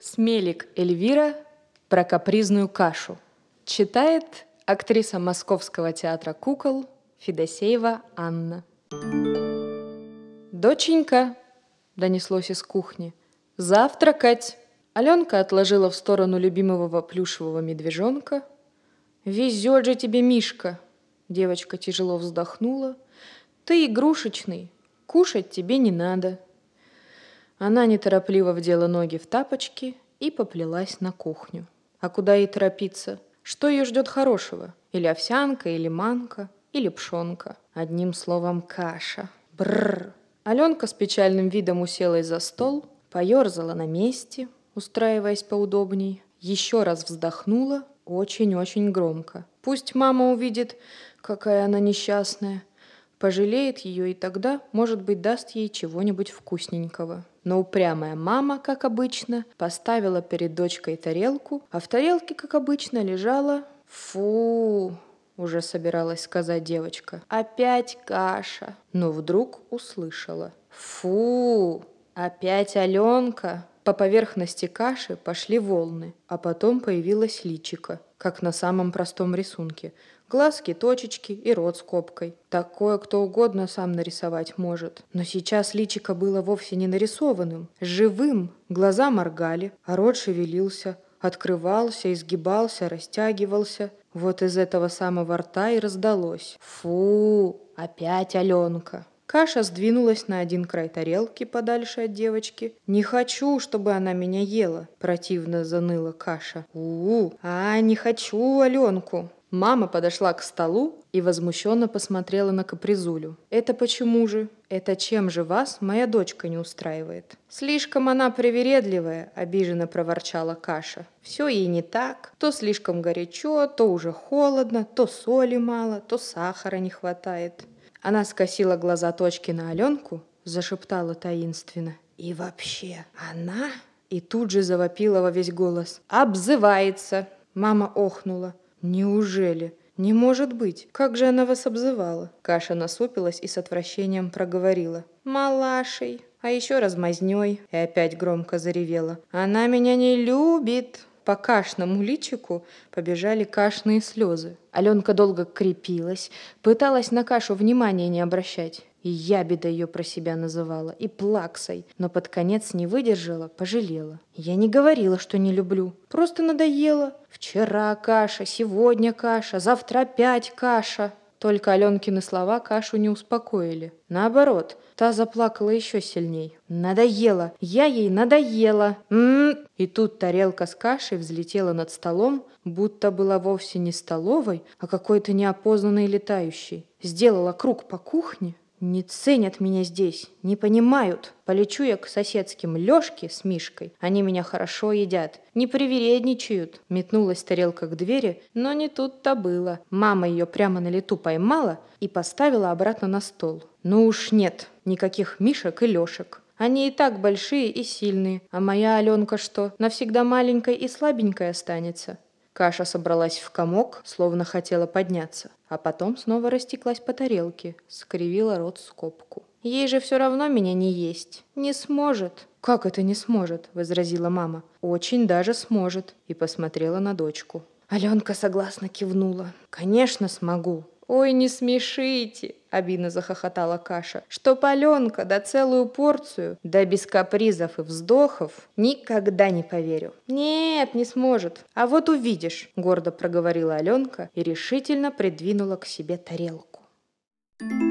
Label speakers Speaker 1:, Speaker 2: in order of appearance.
Speaker 1: Смелик Эльвира про капризную кашу. Читает актриса Московского театра кукол Федосеева Анна. «Доченька!» – донеслось из кухни. «Завтракать!» Аленка отложила в сторону любимого плюшевого медвежонка. «Везет же тебе, Мишка!» Девочка тяжело вздохнула. «Ты игрушечный, кушать тебе не надо». Она неторопливо вдела ноги в тапочки и поплелась на кухню. А куда ей торопиться? Что ее ждет хорошего? Или овсянка, или манка, или пшенка? Одним словом, каша. Бррр. Аленка с печальным видом уселась за стол, поерзала на месте, устраиваясь поудобней, еще раз вздохнула очень-очень громко. Пусть мама увидит, какая она несчастная, пожалеет ее и тогда, может быть, даст ей чего-нибудь вкусненького. Но упрямая мама, как обычно, поставила перед дочкой тарелку, а в тарелке, как обычно, лежала... Фу, уже собиралась сказать девочка. Опять каша. Но вдруг услышала. Фу, опять Аленка. По поверхности каши пошли волны, а потом появилась личика, как на самом простом рисунке. Глазки, точечки и рот с копкой. Такое кто угодно сам нарисовать может. Но сейчас личико было вовсе не нарисованным. Живым. Глаза моргали, а рот шевелился, открывался, изгибался, растягивался. Вот из этого самого рта и раздалось. Фу, опять Аленка. Каша сдвинулась на один край тарелки подальше от девочки. «Не хочу, чтобы она меня ела», – противно заныла Каша. «У-у, а не хочу Аленку». Мама подошла к столу и возмущенно посмотрела на капризулю. «Это почему же? Это чем же вас моя дочка не устраивает?» «Слишком она привередливая», — обиженно проворчала Каша. «Все ей не так. То слишком горячо, то уже холодно, то соли мало, то сахара не хватает». Она скосила глаза точки на Аленку, зашептала таинственно. «И вообще, она...» И тут же завопила во весь голос. «Обзывается!» Мама охнула. «Неужели? Не может быть! Как же она вас обзывала?» Каша насупилась и с отвращением проговорила. «Малашей, а еще размазней!» И опять громко заревела. «Она меня не любит!» По кашному личику побежали кашные слезы. Аленка долго крепилась, пыталась на кашу внимания не обращать. И ябеда ее про себя называла, и плаксой, но под конец не выдержала, пожалела. Я не говорила, что не люблю, просто надоело. Вчера каша, сегодня каша, завтра опять каша. Только Аленкины слова кашу не успокоили. Наоборот, та заплакала еще сильней. Надоело, я ей надоела. М-м-м. И тут тарелка с кашей взлетела над столом, будто была вовсе не столовой, а какой-то неопознанной летающей. Сделала круг по кухне, не ценят меня здесь, не понимают. Полечу я к соседским Лёшке с Мишкой. Они меня хорошо едят. Не привередничают. Метнулась тарелка к двери, но не тут-то было. Мама ее прямо на лету поймала и поставила обратно на стол. Ну уж нет, никаких Мишек и Лёшек. Они и так большие и сильные. А моя Аленка что, навсегда маленькой и слабенькой останется? Каша собралась в комок, словно хотела подняться, а потом снова растеклась по тарелке, скривила рот скобку. «Ей же все равно меня не есть. Не сможет». «Как это не сможет?» – возразила мама. «Очень даже сможет», – и посмотрела на дочку. Аленка согласно кивнула. «Конечно смогу. «Ой, не смешите!» — обидно захохотала Каша. «Что паленка, да целую порцию, да без капризов и вздохов, никогда не поверю». «Нет, не сможет. А вот увидишь», — гордо проговорила Аленка и решительно придвинула к себе тарелку. Thank you.